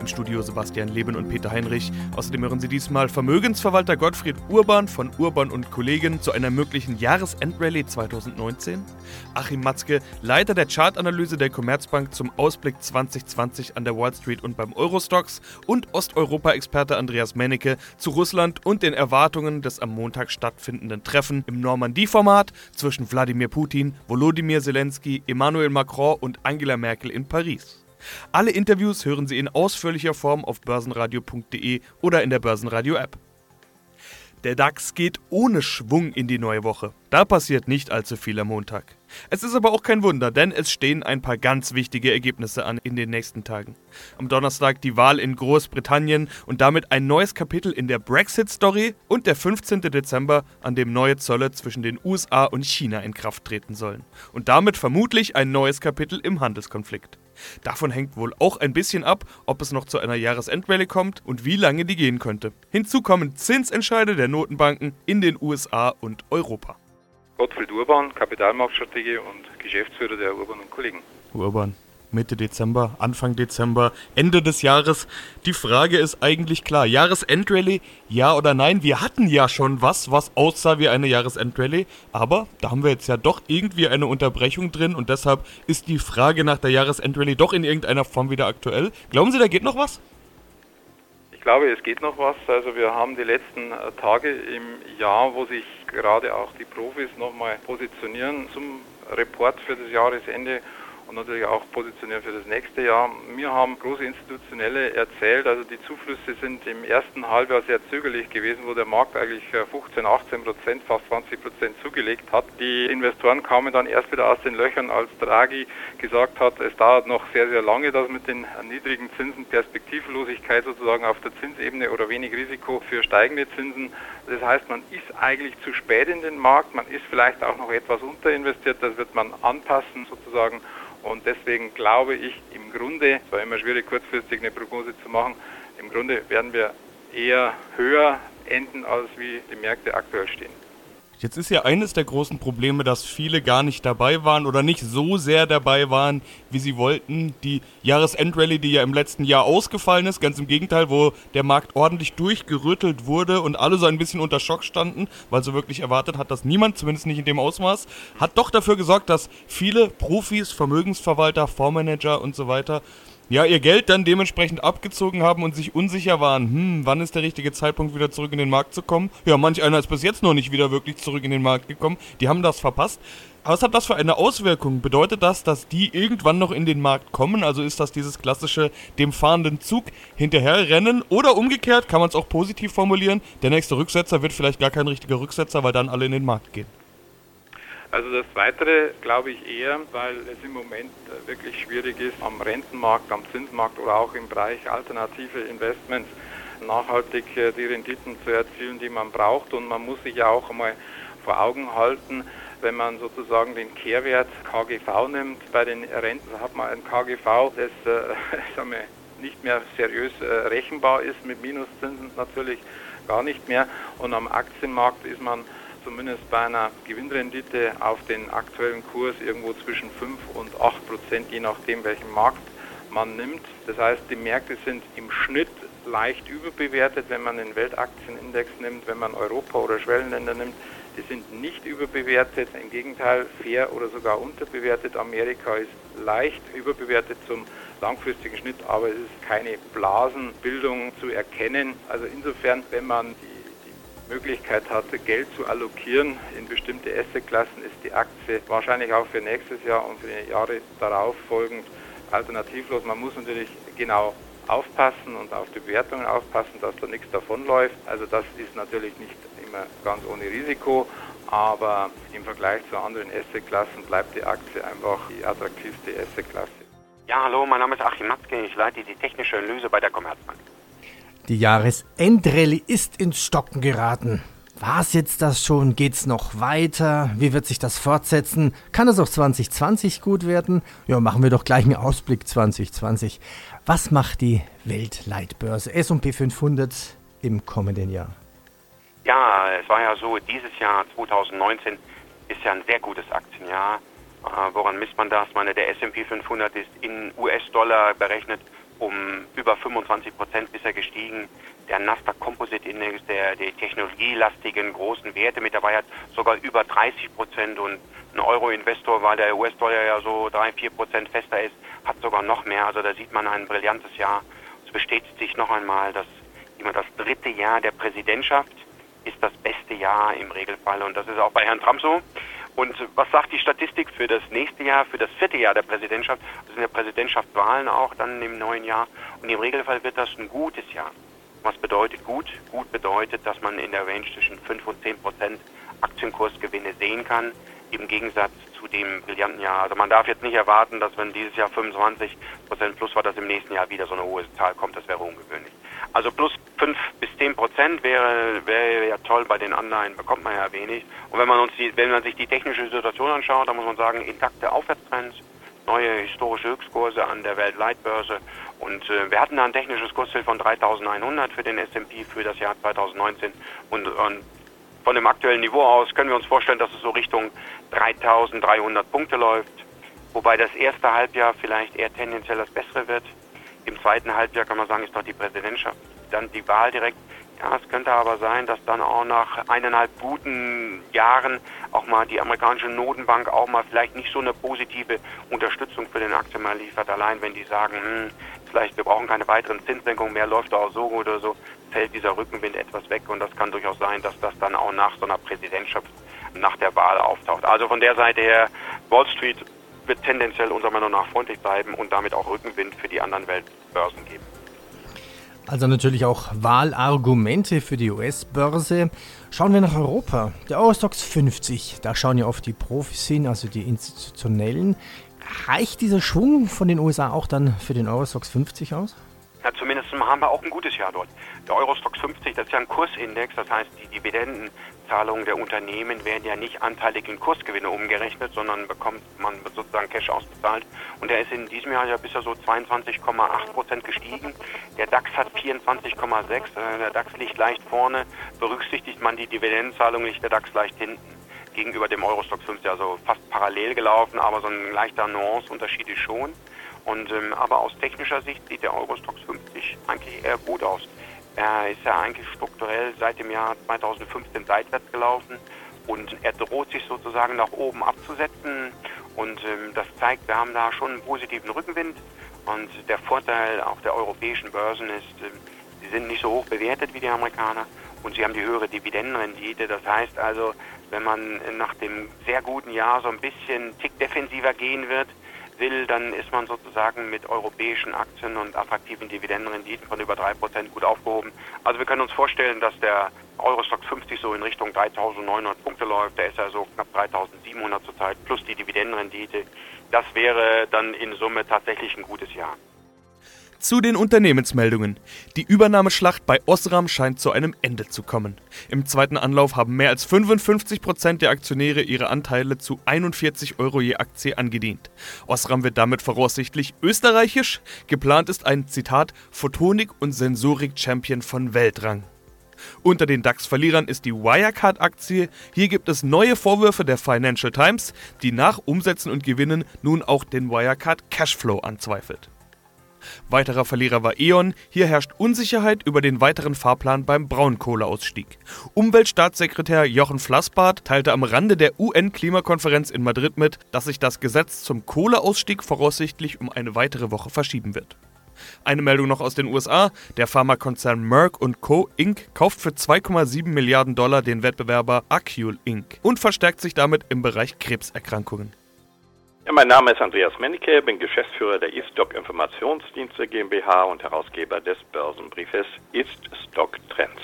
Im Studio Sebastian Leben und Peter Heinrich. Außerdem hören Sie diesmal Vermögensverwalter Gottfried Urban von Urban und Kollegen zu einer möglichen Jahresendrallye 2019. Achim Matzke, Leiter der Chartanalyse der Commerzbank zum Ausblick 2020 an der Wall Street und beim Eurostox. Und Osteuropa-Experte Andreas Mennecke zu Russland und den Erwartungen des am Montag stattfindenden Treffen im Normandie-Format zwischen Wladimir Putin, Volodymyr Zelensky, Emmanuel Macron und Angela Merkel in Paris. Alle Interviews hören Sie in ausführlicher Form auf börsenradio.de oder in der Börsenradio-App. Der DAX geht ohne Schwung in die neue Woche. Da passiert nicht allzu viel am Montag. Es ist aber auch kein Wunder, denn es stehen ein paar ganz wichtige Ergebnisse an in den nächsten Tagen. Am Donnerstag die Wahl in Großbritannien und damit ein neues Kapitel in der Brexit-Story und der 15. Dezember, an dem neue Zölle zwischen den USA und China in Kraft treten sollen. Und damit vermutlich ein neues Kapitel im Handelskonflikt. Davon hängt wohl auch ein bisschen ab, ob es noch zu einer Jahresendrallye kommt und wie lange die gehen könnte. Hinzu kommen Zinsentscheide der Notenbanken in den USA und Europa. Gottfried Urban, Kapitalmarktstrategie und Geschäftsführer der Urban und Kollegen. Urban, Mitte Dezember, Anfang Dezember, Ende des Jahres. Die Frage ist eigentlich klar. Jahresendrallye, ja oder nein? Wir hatten ja schon was, was aussah wie eine Jahresendrallye, aber da haben wir jetzt ja doch irgendwie eine Unterbrechung drin und deshalb ist die Frage nach der Jahresendrallye doch in irgendeiner Form wieder aktuell. Glauben Sie, da geht noch was? Ich glaube, es geht noch was. Also wir haben die letzten äh, Tage im Jahr, wo sich gerade auch die Profis nochmal positionieren zum Report für das Jahresende und natürlich auch positionieren für das nächste Jahr. Mir haben große Institutionelle erzählt, also die Zuflüsse sind im ersten Halbjahr sehr zögerlich gewesen, wo der Markt eigentlich 15, 18 Prozent, fast 20 Prozent zugelegt hat. Die Investoren kamen dann erst wieder aus den Löchern, als Draghi gesagt hat, es dauert noch sehr, sehr lange, dass mit den niedrigen Zinsen Perspektivlosigkeit sozusagen auf der Zinsebene oder wenig Risiko für steigende Zinsen. Das heißt, man ist eigentlich zu spät in den Markt, man ist vielleicht auch noch etwas unterinvestiert, das wird man anpassen sozusagen. Und deswegen glaube ich im Grunde, es war immer schwierig kurzfristig eine Prognose zu machen, im Grunde werden wir eher höher enden, als wie die Märkte aktuell stehen. Jetzt ist ja eines der großen Probleme, dass viele gar nicht dabei waren oder nicht so sehr dabei waren, wie sie wollten. Die Jahresendrallye, die ja im letzten Jahr ausgefallen ist, ganz im Gegenteil, wo der Markt ordentlich durchgerüttelt wurde und alle so ein bisschen unter Schock standen, weil so wirklich erwartet hat das niemand, zumindest nicht in dem Ausmaß, hat doch dafür gesorgt, dass viele Profis, Vermögensverwalter, Fondsmanager und so weiter ja, ihr Geld dann dementsprechend abgezogen haben und sich unsicher waren, hm, wann ist der richtige Zeitpunkt, wieder zurück in den Markt zu kommen. Ja, manch einer ist bis jetzt noch nicht wieder wirklich zurück in den Markt gekommen. Die haben das verpasst. Was hat das für eine Auswirkung? Bedeutet das, dass die irgendwann noch in den Markt kommen? Also ist das dieses klassische dem fahrenden Zug hinterherrennen? Oder umgekehrt, kann man es auch positiv formulieren, der nächste Rücksetzer wird vielleicht gar kein richtiger Rücksetzer, weil dann alle in den Markt gehen? Also das Weitere glaube ich eher, weil es im Moment äh, wirklich schwierig ist, am Rentenmarkt, am Zinsmarkt oder auch im Bereich alternative Investments nachhaltig äh, die Renditen zu erzielen, die man braucht. Und man muss sich ja auch einmal vor Augen halten, wenn man sozusagen den Kehrwert KGV nimmt, bei den Renten hat man ein KGV, das äh, nicht mehr seriös äh, rechenbar ist, mit Minuszinsen natürlich gar nicht mehr. Und am Aktienmarkt ist man zumindest bei einer Gewinnrendite auf den aktuellen Kurs irgendwo zwischen 5 und 8 Prozent, je nachdem welchen Markt man nimmt. Das heißt, die Märkte sind im Schnitt leicht überbewertet, wenn man den Weltaktienindex nimmt, wenn man Europa oder Schwellenländer nimmt. Die sind nicht überbewertet, im Gegenteil fair oder sogar unterbewertet. Amerika ist leicht überbewertet zum langfristigen Schnitt, aber es ist keine Blasenbildung zu erkennen. Also insofern, wenn man die Möglichkeit hatte, Geld zu allokieren in bestimmte Assetklassen, ist die Aktie wahrscheinlich auch für nächstes Jahr und für die Jahre darauf folgend alternativlos. Man muss natürlich genau aufpassen und auf die Bewertungen aufpassen, dass da nichts davonläuft. Also das ist natürlich nicht immer ganz ohne Risiko, aber im Vergleich zu anderen Assetklassen bleibt die Aktie einfach die attraktivste Assetklasse. Ja, hallo, mein Name ist Achim Matzke, ich leite die technische Analyse bei der Commerzbank. Die Jahresendrallye ist ins Stocken geraten. War es jetzt das schon? Geht es noch weiter? Wie wird sich das fortsetzen? Kann es auch 2020 gut werden? Ja, machen wir doch gleich einen Ausblick 2020. Was macht die Weltleitbörse S&P 500 im kommenden Jahr? Ja, es war ja so, dieses Jahr 2019 ist ja ein sehr gutes Aktienjahr. Äh, woran misst man das? meine, der S&P 500 ist in US-Dollar berechnet um über 25 Prozent bisher gestiegen. Der Nasdaq Composite Index, der die technologielastigen großen Werte mit dabei hat, sogar über 30 Prozent. Und ein Euro-Investor, weil der US-Dollar ja so 3, 4 Prozent fester ist, hat sogar noch mehr. Also da sieht man ein brillantes Jahr. Es bestätigt sich noch einmal, dass immer das dritte Jahr der Präsidentschaft ist das beste Jahr im Regelfall. Und das ist auch bei Herrn Trump so. Und was sagt die Statistik für das nächste Jahr, für das vierte Jahr der Präsidentschaft? Das sind ja Präsidentschaftswahlen auch dann im neuen Jahr. Und im Regelfall wird das ein gutes Jahr. Was bedeutet gut? Gut bedeutet, dass man in der Range zwischen 5 und 10 Prozent Aktienkursgewinne sehen kann, im Gegensatz zu dem brillanten Jahr. Also man darf jetzt nicht erwarten, dass wenn dieses Jahr 25 Prozent plus war, dass im nächsten Jahr wieder so eine hohe Zahl kommt. Das wäre ungewöhnlich. Also plus 5 bis 10 Prozent wäre, wäre ja toll. Bei den Anleihen bekommt man ja wenig. Und wenn man uns die, wenn man sich die technische Situation anschaut, dann muss man sagen, intakte Aufwärtstrends, neue historische Höchstkurse an der Weltleitbörse. Und äh, wir hatten da ein technisches Kursziel von 3.100 für den S&P für das Jahr 2019. Und, und von dem aktuellen Niveau aus können wir uns vorstellen, dass es so Richtung 3.300 Punkte läuft. Wobei das erste Halbjahr vielleicht eher tendenziell das bessere wird. Im zweiten Halbjahr kann man sagen, ist noch die Präsidentschaft, dann die Wahl direkt. Ja, es könnte aber sein, dass dann auch nach eineinhalb guten Jahren auch mal die amerikanische Notenbank auch mal vielleicht nicht so eine positive Unterstützung für den Aktien mal liefert. Allein wenn die sagen, hm, vielleicht wir brauchen keine weiteren Zinssenkungen mehr, läuft auch so oder so, fällt dieser Rückenwind etwas weg und das kann durchaus sein, dass das dann auch nach so einer Präsidentschaft, nach der Wahl auftaucht. Also von der Seite her, Wall Street wird tendenziell unserer Meinung nach freundlich bleiben und damit auch Rückenwind für die anderen Weltbörsen geben. Also natürlich auch Wahlargumente für die US-Börse. Schauen wir nach Europa. Der Eurostox 50, da schauen ja oft die Profis hin, also die institutionellen. Reicht dieser Schwung von den USA auch dann für den Eurostox 50 aus? Ja, zumindest haben wir auch ein gutes Jahr dort. Der Eurostox 50, das ist ja ein Kursindex, das heißt, die Dividendenzahlungen der Unternehmen werden ja nicht anteilig in Kursgewinne umgerechnet, sondern bekommt man sozusagen Cash ausbezahlt. Und der ist in diesem Jahr ja bisher so 22,8 Prozent gestiegen. Der DAX hat 24,6, äh, der DAX liegt leicht vorne. Berücksichtigt man die Dividendenzahlung, liegt der DAX leicht hinten gegenüber dem Eurostox 50, also fast parallel gelaufen, aber so ein leichter Nuanceunterschied ist schon. Und, ähm, aber aus technischer Sicht sieht der Eurostox 50 eigentlich eher gut aus. Er ist ja eigentlich strukturell seit dem Jahr 2015 seitwärts gelaufen und er droht sich sozusagen nach oben abzusetzen. Und ähm, das zeigt, wir haben da schon einen positiven Rückenwind. Und der Vorteil auch der europäischen Börsen ist, äh, sie sind nicht so hoch bewertet wie die Amerikaner und sie haben die höhere Dividendenrendite. Das heißt also, wenn man nach dem sehr guten Jahr so ein bisschen tick defensiver gehen wird, will, dann ist man sozusagen mit europäischen Aktien und attraktiven Dividendenrenditen von über 3% gut aufgehoben. Also wir können uns vorstellen, dass der Eurostock 50 so in Richtung 3.900 Punkte läuft. Der ist ja so knapp 3.700 zurzeit plus die Dividendenrendite. Das wäre dann in Summe tatsächlich ein gutes Jahr. Zu den Unternehmensmeldungen. Die Übernahmeschlacht bei Osram scheint zu einem Ende zu kommen. Im zweiten Anlauf haben mehr als 55 Prozent der Aktionäre ihre Anteile zu 41 Euro je Aktie angedient. Osram wird damit voraussichtlich österreichisch. Geplant ist ein Zitat Photonik- und Sensorik-Champion von Weltrang. Unter den DAX-Verlierern ist die Wirecard-Aktie. Hier gibt es neue Vorwürfe der Financial Times, die nach Umsätzen und Gewinnen nun auch den Wirecard Cashflow anzweifelt. Weiterer Verlierer war E.ON. Hier herrscht Unsicherheit über den weiteren Fahrplan beim Braunkohleausstieg. Umweltstaatssekretär Jochen Flassbart teilte am Rande der UN-Klimakonferenz in Madrid mit, dass sich das Gesetz zum Kohleausstieg voraussichtlich um eine weitere Woche verschieben wird. Eine Meldung noch aus den USA. Der Pharmakonzern Merck Co. Inc. kauft für 2,7 Milliarden Dollar den Wettbewerber Acule Inc. und verstärkt sich damit im Bereich Krebserkrankungen. Ja, mein Name ist Andreas Mennecke, bin Geschäftsführer der E-Stock Informationsdienste GmbH und Herausgeber des Börsenbriefes Ist-Stock Trends.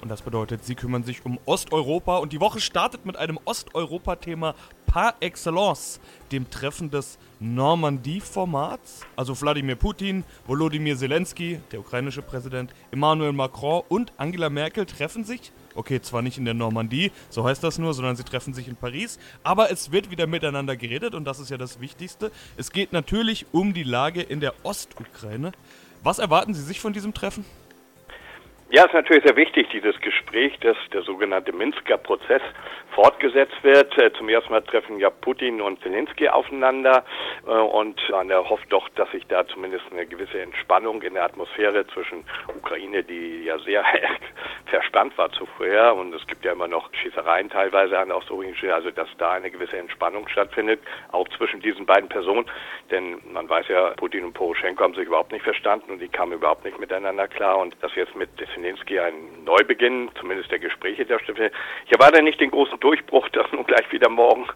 Und das bedeutet, Sie kümmern sich um Osteuropa und die Woche startet mit einem Osteuropa-Thema par excellence, dem Treffen des Normandie-Formats. Also Wladimir Putin, Volodymyr Zelensky, der ukrainische Präsident, Emmanuel Macron und Angela Merkel treffen sich Okay, zwar nicht in der Normandie, so heißt das nur, sondern sie treffen sich in Paris. Aber es wird wieder miteinander geredet und das ist ja das Wichtigste. Es geht natürlich um die Lage in der Ostukraine. Was erwarten Sie sich von diesem Treffen? Ja, es ist natürlich sehr wichtig, dieses Gespräch, dass der sogenannte Minsker Prozess fortgesetzt wird. Äh, zum ersten Mal treffen ja Putin und Zelensky aufeinander äh, und man hofft doch, dass sich da zumindest eine gewisse Entspannung in der Atmosphäre zwischen Ukraine, die ja sehr verspannt war zuvor und es gibt ja immer noch Schießereien teilweise an Ostukraine, also dass da eine gewisse Entspannung stattfindet, auch zwischen diesen beiden Personen, denn man weiß ja, Putin und Poroschenko haben sich überhaupt nicht verstanden und die kamen überhaupt nicht miteinander klar und das jetzt mit Zelensky ein Neubeginn, zumindest der Gespräche der Stimme. Ich erwarte nicht den großen Durchbruch, dass nun gleich wieder morgen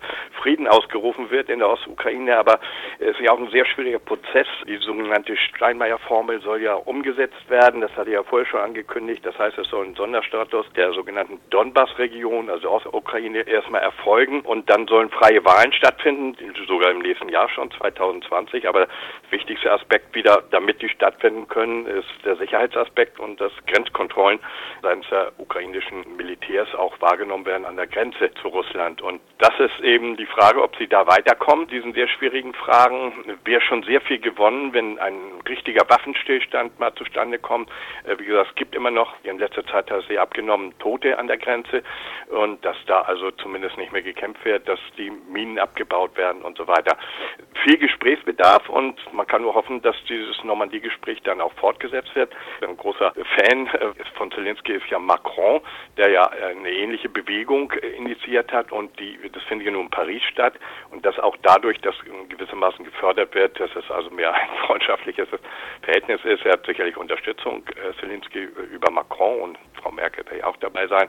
Frieden ausgerufen wird in der Ostukraine, aber es ist ja auch ein sehr schwieriger Prozess. Die sogenannte Steinmeier-Formel soll ja umgesetzt werden. Das hatte ich ja vorher schon angekündigt. Das heißt, es soll ein Sonderstatus der sogenannten Donbass-Region, also Ostukraine, erstmal erfolgen und dann sollen freie Wahlen stattfinden, sogar im nächsten Jahr schon 2020. Aber der wichtigste Aspekt wieder, damit die stattfinden können, ist der Sicherheitsaspekt und das Grenz Grenzkontrollen seitens der ukrainischen Militärs auch wahrgenommen werden an der Grenze zu Russland. Und das ist eben die Frage, ob sie da weiterkommen, diesen sehr schwierigen Fragen. Wäre schon sehr viel gewonnen, wenn ein richtiger Waffenstillstand mal zustande kommt. Äh, wie gesagt, es gibt immer noch, in letzter Zeit hat es sehr abgenommen, Tote an der Grenze und dass da also zumindest nicht mehr gekämpft wird, dass die Minen abgebaut werden und so weiter. Viel Gesprächsbedarf und man kann nur hoffen, dass dieses Normandie-Gespräch dann auch fortgesetzt wird. Ein großer Fan von Zelensky ist ja Macron, der ja eine ähnliche Bewegung äh, initiiert hat und die, das findet ja nur in Paris statt und dass auch dadurch das gewissermaßen gefördert wird, dass es also mehr ein freundschaftliches Verhältnis ist. Er hat sicherlich Unterstützung, äh, Zelensky, über Macron und Frau Merkel wird ja auch dabei sein,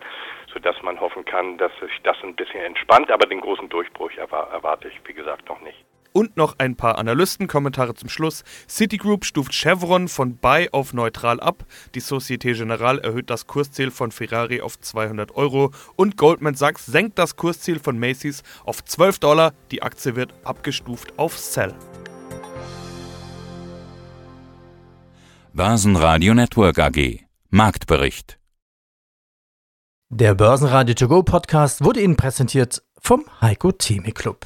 sodass man hoffen kann, dass sich das ein bisschen entspannt, aber den großen Durchbruch erwarte ich, wie gesagt, noch nicht. Und noch ein paar Analystenkommentare zum Schluss. Citigroup stuft Chevron von Buy auf neutral ab. Die Societe Generale erhöht das Kursziel von Ferrari auf 200 Euro. Und Goldman Sachs senkt das Kursziel von Macy's auf 12 Dollar. Die Aktie wird abgestuft auf Sell. Börsenradio Network AG. Marktbericht. Der Börsenradio To Go Podcast wurde Ihnen präsentiert vom Heiko Theme Club.